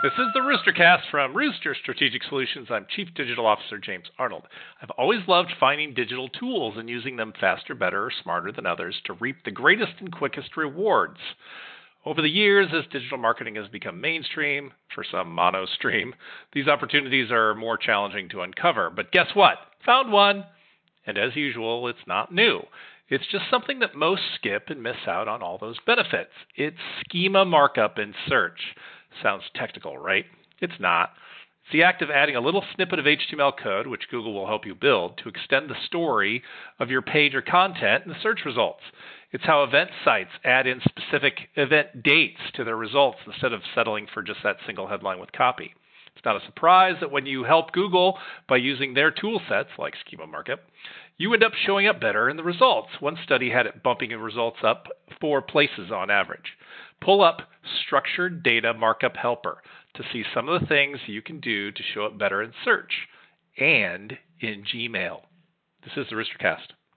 This is the Roostercast from Rooster Strategic Solutions. I'm Chief Digital Officer James Arnold. I've always loved finding digital tools and using them faster, better, or smarter than others to reap the greatest and quickest rewards. Over the years, as digital marketing has become mainstream, for some mono stream, these opportunities are more challenging to uncover. But guess what? Found one! And as usual, it's not new. It's just something that most skip and miss out on all those benefits. It's schema markup in search. Sounds technical, right? It's not. It's the act of adding a little snippet of HTML code, which Google will help you build, to extend the story of your page or content in the search results. It's how event sites add in specific event dates to their results instead of settling for just that single headline with copy. It's not a surprise that when you help Google by using their tool sets, like schema markup, you end up showing up better in the results. One study had it bumping the results up four places on average. Pull up Structured Data Markup Helper to see some of the things you can do to show up better in search and in Gmail. This is the Roostercast.